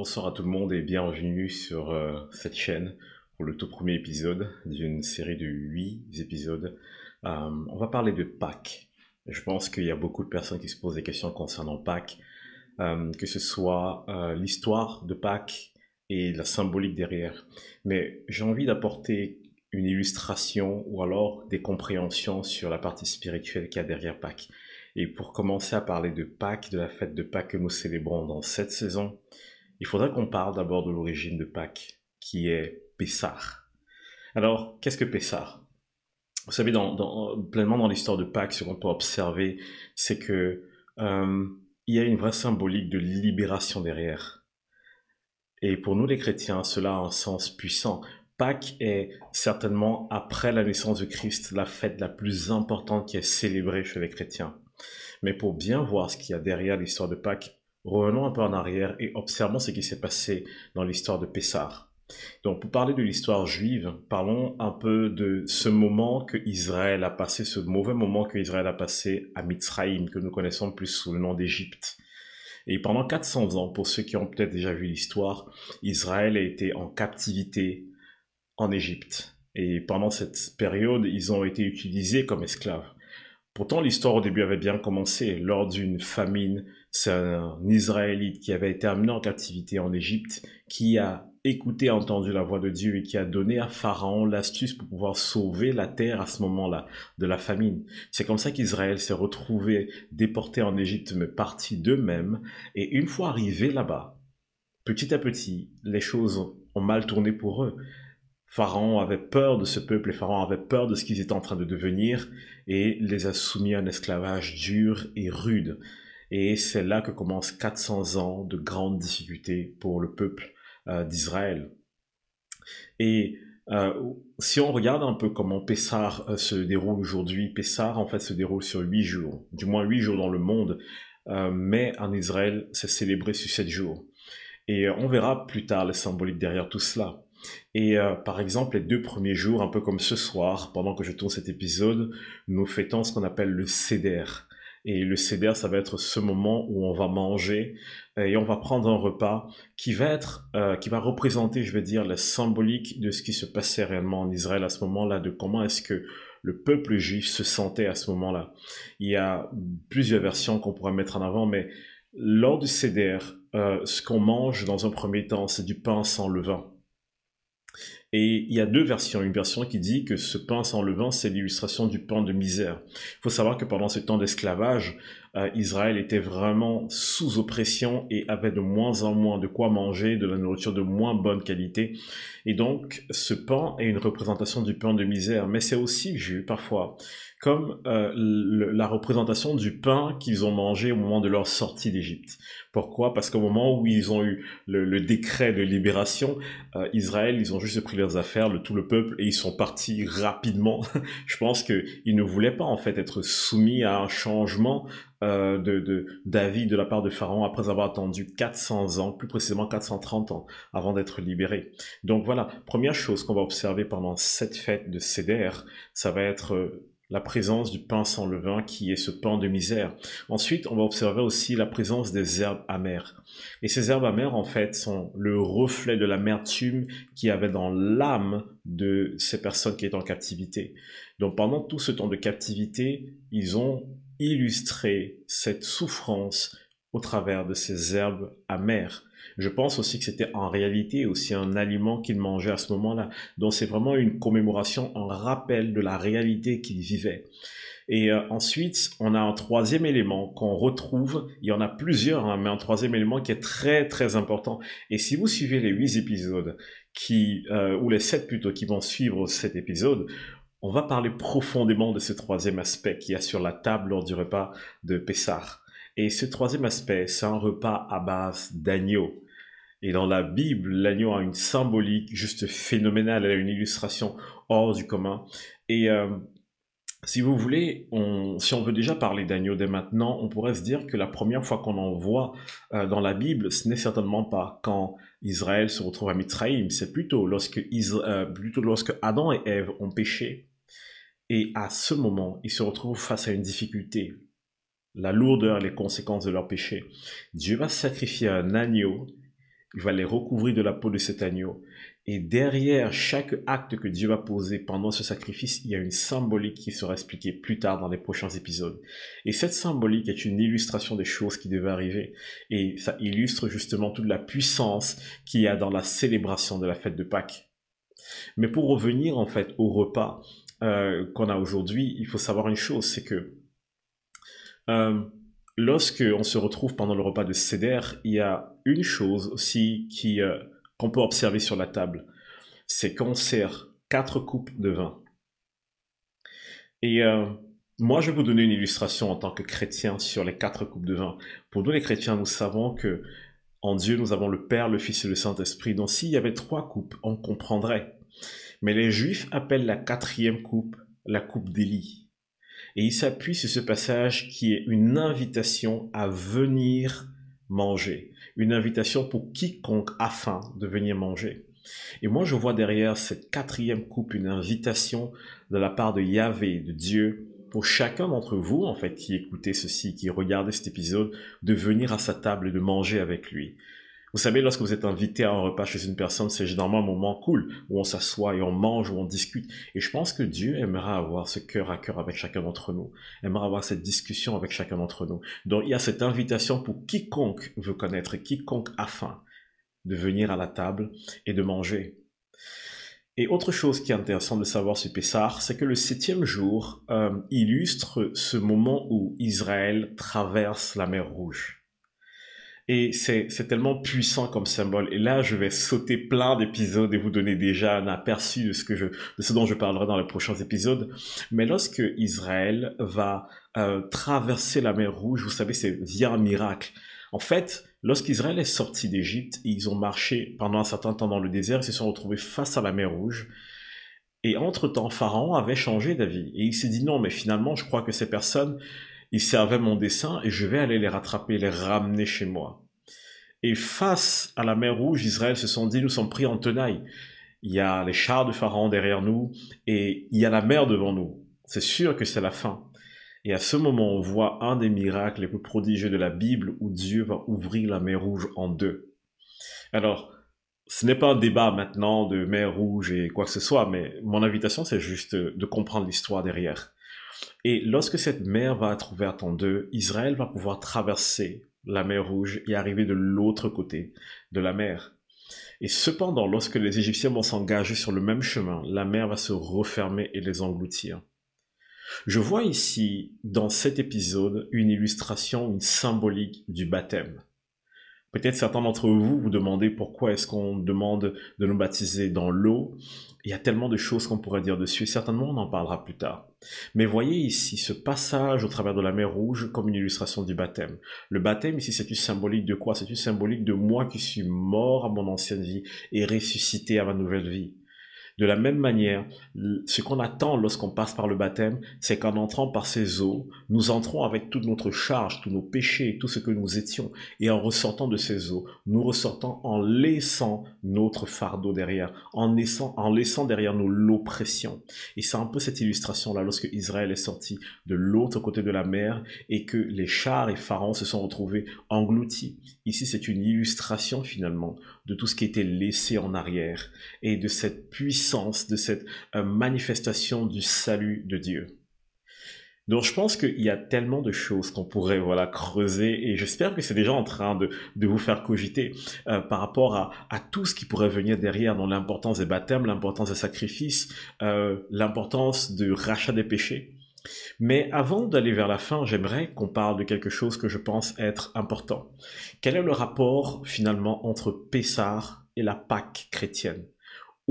Bonsoir à tout le monde et bienvenue sur euh, cette chaîne pour le tout premier épisode d'une série de 8 épisodes. Euh, on va parler de Pâques. Je pense qu'il y a beaucoup de personnes qui se posent des questions concernant Pâques, euh, que ce soit l'histoire de Pâques et la symbolique derrière. Mais j'ai envie d'apporter une illustration ou alors des compréhensions sur la partie spirituelle qu'il y a derrière Pâques. Et pour commencer à parler de Pâques, de la fête de Pâques que nous célébrons dans cette saison, il faudrait qu'on parle d'abord de l'origine de Pâques, qui est Pessah. Alors, qu'est-ce que Pessah? Vous savez, pleinement dans l'histoire de Pâques, ce qu'on peut observer, c'est que euh, il y a une vraie symbolique de libération derrière. Et pour nous les chrétiens, cela a un sens puissant. Pâques est certainement, après la naissance de Christ, la fête la plus importante qui est célébrée chez les chrétiens. Mais pour bien voir ce qu'il y a derrière l'histoire de Pâques, Revenons un peu en arrière et observons ce qui s'est passé dans l'histoire de Pessah. Donc, pour parler de l'histoire juive, parlons un peu de ce moment que Israël a passé, ce mauvais moment que Israël a passé à Mitzraïm, que nous connaissons plus sous le nom d'Égypte. Et pendant 400 ans, pour ceux qui ont peut-être déjà vu l'histoire, Israël a été en captivité en Égypte. Et pendant cette période, ils ont été utilisés comme esclaves. Pourtant, l'histoire au début avait bien commencé lors d'une famine c'est un Israélite qui avait été amené en captivité en Égypte, qui a écouté, entendu la voix de Dieu et qui a donné à Pharaon l'astuce pour pouvoir sauver la terre à ce moment-là de la famine. C'est comme ça qu'Israël s'est retrouvé déporté en Égypte, mais parti d'eux-mêmes. Et une fois arrivé là-bas, petit à petit, les choses ont mal tourné pour eux. Pharaon avait peur de ce peuple et Pharaon avait peur de ce qu'ils étaient en train de devenir et les a soumis à un esclavage dur et rude. Et c'est là que commencent 400 ans de grandes difficultés pour le peuple euh, d'Israël. Et euh, si on regarde un peu comment Pessar euh, se déroule aujourd'hui, Pessar en fait se déroule sur huit jours, du moins huit jours dans le monde, mais en Israël c'est célébré sur sept jours. Et on verra plus tard les symboliques derrière tout cela. Et par exemple, les deux premiers jours, un peu comme ce soir, pendant que je tourne cet épisode, nous fêtons ce qu'on appelle le Seder. Et le CDR, ça va être ce moment où on va manger et on va prendre un repas qui va être, euh, qui va représenter, je vais dire, la symbolique de ce qui se passait réellement en Israël à ce moment-là, de comment est-ce que le peuple juif se sentait à ce moment-là. Il y a plusieurs versions qu'on pourrait mettre en avant, mais lors du CDR, euh, ce qu'on mange dans un premier temps, c'est du pain sans levain. Et il y a deux versions. Une version qui dit que ce pain sans levain, c'est l'illustration du pain de misère. Il faut savoir que pendant ce temps d'esclavage, euh, Israël était vraiment sous oppression et avait de moins en moins de quoi manger, de la nourriture de moins bonne qualité. Et donc, ce pain est une représentation du pain de misère, mais c'est aussi vu parfois comme euh, la représentation du pain qu'ils ont mangé au moment de leur sortie d'Égypte. Pourquoi? Parce qu'au moment où ils ont eu le, décret de libération, euh, Israël, ils ont juste pris leurs affaires, le, tout le peuple, et ils sont partis rapidement. Je pense qu'ils ne voulaient pas en fait être soumis à un changement euh, de d'avis de, la part de Pharaon après avoir attendu 400 ans, plus précisément 430 ans, avant d'être libéré. Donc voilà, première chose qu'on va observer pendant cette fête de Seder, ça va être euh, la présence du pain sans levain qui est ce pain de misère. Ensuite, on va observer aussi la présence des herbes amères. Et ces herbes amères, en fait, sont le reflet de l'amertume qu'il y avait dans l'âme de ces personnes qui étaient en captivité. Donc pendant tout ce temps de captivité, ils ont illustré cette souffrance au travers de ces herbes amères. Je pense aussi que c'était en réalité aussi un aliment qu'il mangeait à ce moment-là. Donc c'est vraiment une commémoration, un rappel de la réalité qu'il vivait. Et euh, ensuite, on a un troisième élément qu'on retrouve, il y en a plusieurs, hein, mais un troisième élément qui est très très important. Et si vous suivez les huit épisodes, qui, euh, ou les sept plutôt, qui vont suivre cet épisode, on va parler profondément de ce troisième aspect qui est sur la table lors du repas de Pessah. Et ce troisième aspect, c'est un repas à base d'agneau. Et dans la Bible, l'agneau a une symbolique juste phénoménale, elle a une illustration hors du commun. Et euh, si vous voulez, si on veut déjà parler d'agneau dès maintenant, on pourrait se dire que la première fois qu'on en voit euh, dans la Bible, ce n'est certainement pas quand Israël se retrouve à Mitzrayim, c'est plutôt euh, plutôt lorsque Adam et Ève ont péché. Et à ce moment, ils se retrouvent face à une difficulté la lourdeur et les conséquences de leur péché. Dieu va sacrifier un agneau il va les recouvrir de la peau de cet agneau. Et derrière chaque acte que Dieu va poser pendant ce sacrifice, il y a une symbolique qui sera expliquée plus tard dans les prochains épisodes. Et cette symbolique est une illustration des choses qui devaient arriver. Et ça illustre justement toute la puissance qu'il y a dans la célébration de la fête de Pâques. Mais pour revenir en fait au repas euh, qu'on a aujourd'hui, il faut savoir une chose, c'est que euh, lorsque on se retrouve pendant le repas de Seder, il y a une chose aussi euh, qu'on peut observer sur la table, c'est qu'on sert quatre coupes de vin. Et euh, moi, je vais vous donner une illustration en tant que chrétien sur les quatre coupes de vin. Pour nous, les chrétiens, nous savons que en Dieu, nous avons le Père, le Fils et le Saint-Esprit. Donc, s'il y avait trois coupes, on comprendrait. Mais les Juifs appellent la quatrième coupe la coupe d'Élie. Et ils s'appuient sur ce passage qui est une invitation à venir manger. Une invitation pour quiconque afin de venir manger. Et moi, je vois derrière cette quatrième coupe une invitation de la part de Yahvé, de Dieu, pour chacun d'entre vous, en fait, qui écoutez ceci, qui regardez cet épisode, de venir à sa table et de manger avec lui. Vous savez, lorsque vous êtes invité à un repas chez une personne, c'est généralement un moment cool où on s'assoit et on mange, où on discute. Et je pense que Dieu aimerait avoir ce cœur à cœur avec chacun d'entre nous, aimerait avoir cette discussion avec chacun d'entre nous. Donc il y a cette invitation pour quiconque veut connaître, quiconque afin de venir à la table et de manger. Et autre chose qui est intéressant de savoir sur Pessar, c'est que le septième jour euh, illustre ce moment où Israël traverse la mer Rouge. Et c'est tellement puissant comme symbole. Et là, je vais sauter plein d'épisodes et vous donner déjà un aperçu de ce, que je, de ce dont je parlerai dans les prochains épisodes. Mais lorsque Israël va euh, traverser la mer Rouge, vous savez, c'est via un miracle. En fait, lorsqu'Israël est sorti d'Égypte, ils ont marché pendant un certain temps dans le désert, ils se sont retrouvés face à la mer Rouge. Et entre-temps, Pharaon avait changé d'avis. Et il s'est dit non, mais finalement, je crois que ces personnes, ils servaient mon dessein et je vais aller les rattraper, les ramener chez moi. Et face à la mer Rouge, Israël se sont dit, nous sommes pris en tenaille. Il y a les chars de Pharaon derrière nous et il y a la mer devant nous. C'est sûr que c'est la fin. Et à ce moment, on voit un des miracles les plus prodigieux de la Bible où Dieu va ouvrir la mer Rouge en deux. Alors, ce n'est pas un débat maintenant de mer Rouge et quoi que ce soit, mais mon invitation, c'est juste de comprendre l'histoire derrière. Et lorsque cette mer va être ouverte en deux, Israël va pouvoir traverser la mer Rouge et arriver de l'autre côté de la mer. Et cependant, lorsque les Égyptiens vont s'engager sur le même chemin, la mer va se refermer et les engloutir. Je vois ici, dans cet épisode, une illustration, une symbolique du baptême. Peut-être certains d'entre vous vous demandez pourquoi est-ce qu'on demande de nous baptiser dans l'eau. Il y a tellement de choses qu'on pourrait dire dessus, certainement on en parlera plus tard. Mais voyez ici ce passage au travers de la mer Rouge comme une illustration du baptême. Le baptême ici c'est une symbolique de quoi? C'est une symbolique de moi qui suis mort à mon ancienne vie et ressuscité à ma nouvelle vie. De la même manière, ce qu'on attend lorsqu'on passe par le baptême, c'est qu'en entrant par ces eaux, nous entrons avec toute notre charge, tous nos péchés, tout ce que nous étions, et en ressortant de ces eaux, nous ressortons en laissant notre fardeau derrière, en laissant, en laissant derrière nous l'oppression. Et c'est un peu cette illustration-là lorsque Israël est sorti de l'autre côté de la mer et que les chars et Pharaon se sont retrouvés engloutis. Ici, c'est une illustration finalement de tout ce qui était laissé en arrière et de cette puissance, de cette euh, manifestation du salut de Dieu. Donc je pense qu'il y a tellement de choses qu'on pourrait voilà creuser et j'espère que c'est déjà en train de, vous faire cogiter euh, par rapport à, tout ce qui pourrait venir derrière, dans l'importance des baptêmes, l'importance des sacrifices, euh, l'importance de rachat des péchés. Mais avant d'aller vers la fin, j'aimerais qu'on parle de quelque chose que je pense être important. Quel est le rapport finalement entre Pessar et la Pâque chrétienne?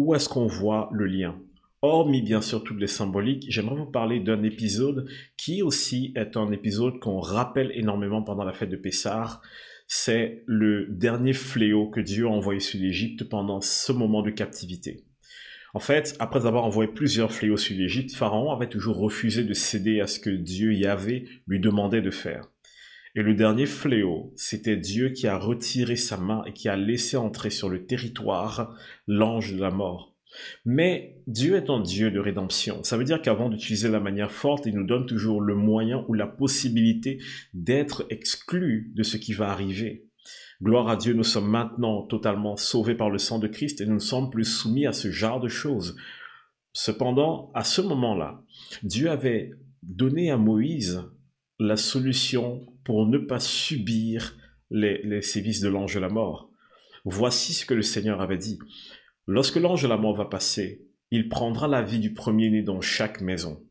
Où est-ce qu'on voit le lien? Hormis bien sûr toutes les symboliques, j'aimerais vous parler d'un épisode qui aussi est un épisode qu'on rappelle énormément pendant la fête de Pessar. C'est le dernier fléau que Dieu a envoyé sur l'Égypte pendant ce moment de captivité. En fait, après avoir envoyé plusieurs fléaux sur l'Égypte, Pharaon avait toujours refusé de céder à ce que Dieu y avait lui demandait de faire. Et le dernier fléau, c'était Dieu qui a retiré sa main et qui a laissé entrer sur le territoire l'ange de la mort. Mais Dieu est un Dieu de rédemption. Ça veut dire qu'avant d'utiliser la manière forte, il nous donne toujours le moyen ou la possibilité d'être exclu de ce qui va arriver. Gloire à Dieu, nous sommes maintenant totalement sauvés par le sang de Christ et nous ne sommes plus soumis à ce genre de choses. Cependant, à ce moment-là, Dieu avait donné à Moïse la solution pour ne pas subir les, sévices de l'ange de la mort. Voici ce que le Seigneur avait dit. Lorsque l'ange de la mort va passer, il prendra la vie du premier-né dans chaque maison.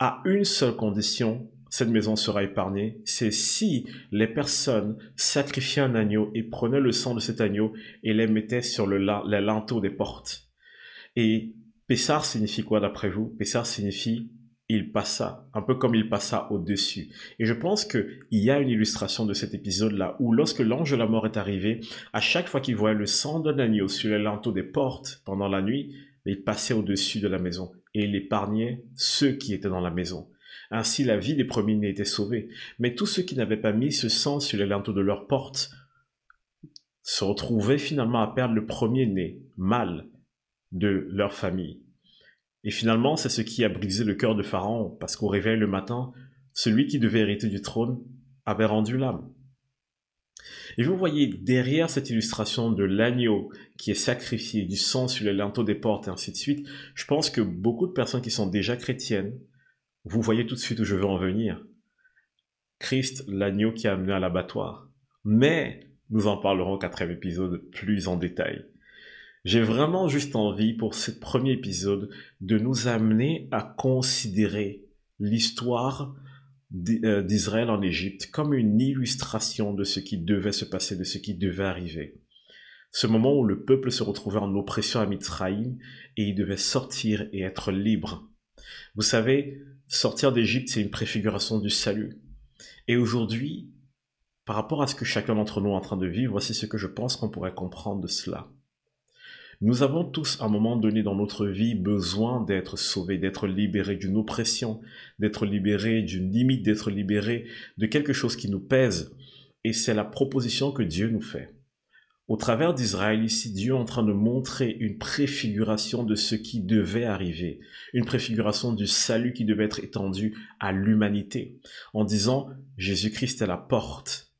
À une seule condition, cette maison sera épargnée, c'est si les personnes sacrifiaient un agneau et prenaient le sang de cet agneau et les mettaient sur le, les linteaux des portes. Et Pessar signifie quoi d'après vous? Pessar signifie il passa, un peu comme il passa au-dessus. Et je pense qu'il y a une illustration de cet épisode-là, où lorsque l'ange de la mort est arrivé, à chaque fois qu'il voyait le sang d'un agneau sur les linteaux des portes pendant la nuit, il passait au-dessus de la maison et il épargnait ceux qui étaient dans la maison. Ainsi la vie des premiers-nés était sauvée. Mais tous ceux qui n'avaient pas mis ce sang sur les linteaux de leur porte se retrouvaient finalement à perdre le premier-né, mâle, de leur famille. Et finalement, c'est ce qui a brisé le cœur de Pharaon, parce qu'au réveil le matin, celui qui devait hériter du trône avait rendu l'âme. Et vous voyez derrière cette illustration de l'agneau qui est sacrifié, du sang sur les linteaux des portes et ainsi de suite, je pense que beaucoup de personnes qui sont déjà chrétiennes vous voyez tout de suite où je veux en venir. Christ, l'agneau qui a amené à l'abattoir. Mais nous en parlerons au quatrième épisode plus en détail. J'ai vraiment juste envie pour ce premier épisode de nous amener à considérer l'histoire euh, d'Israël en Égypte comme une illustration de ce qui devait se passer, de ce qui devait arriver. Ce moment où le peuple se retrouvait en oppression à Mitzraïm et il devait sortir et être libre. Vous savez, Sortir d'Égypte, c'est une préfiguration du salut. Et aujourd'hui, par rapport à ce que chacun d'entre nous est en train de vivre, voici ce que je pense qu'on pourrait comprendre de cela. Nous avons tous, à un moment donné dans notre vie, besoin d'être sauvés, d'être libérés d'une oppression, d'être libérés d'une limite, d'être libérés de quelque chose qui nous pèse. Et c'est la proposition que Dieu nous fait. Au travers d'Israël, ici, Dieu est en train de montrer une préfiguration de ce qui devait arriver, une préfiguration du salut qui devait être étendu à l'humanité, en disant Jésus-Christ est la porte.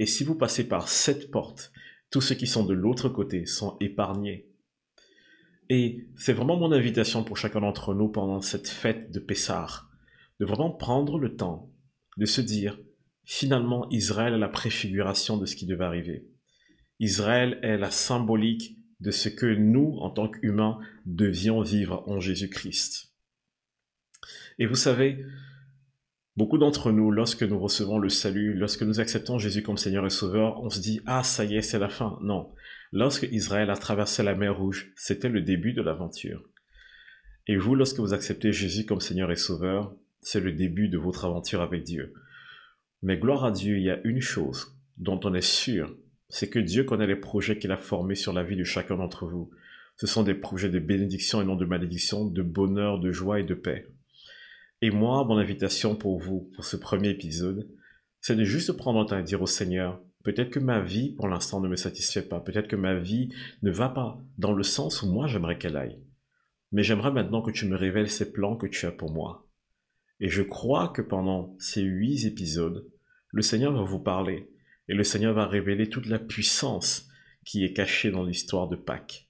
Et si vous passez par cette porte, tous ceux qui sont de l'autre côté sont épargnés. Et c'est vraiment mon invitation pour chacun d'entre nous pendant cette fête de Pessah, de vraiment prendre le temps de se dire, finalement, Israël est la préfiguration de ce qui devait arriver. Israël est la symbolique de ce que nous, en tant qu'humains, devions vivre en Jésus-Christ. Et vous savez, beaucoup d'entre nous, lorsque nous recevons le salut, lorsque nous acceptons Jésus comme Seigneur et Sauveur, on se dit, ah, ça y est, c'est la fin. Non. Lorsque Israël a traversé la mer Rouge, c'était le début de l'aventure. Et vous, lorsque vous acceptez Jésus comme Seigneur et Sauveur, c'est le début de votre aventure avec Dieu. Mais gloire à Dieu, il y a une chose dont on est sûr, c'est que Dieu connaît les projets qu'il a formés sur la vie de chacun d'entre vous. Ce sont des projets de bénédiction et non de malédiction, de bonheur, de joie et de paix. Et moi, mon invitation pour vous, pour ce premier épisode, c'est de juste prendre un temps et dire au Seigneur, peut-être que ma vie, pour l'instant, ne me satisfait pas, peut-être que ma vie ne va pas dans le sens où moi j'aimerais qu'elle aille. Mais j'aimerais maintenant que tu me révèles ces plans que tu as pour moi. Et je crois que pendant ces huit épisodes, le Seigneur va vous parler et le Seigneur va révéler toute la puissance qui est cachée dans l'histoire de Pâques.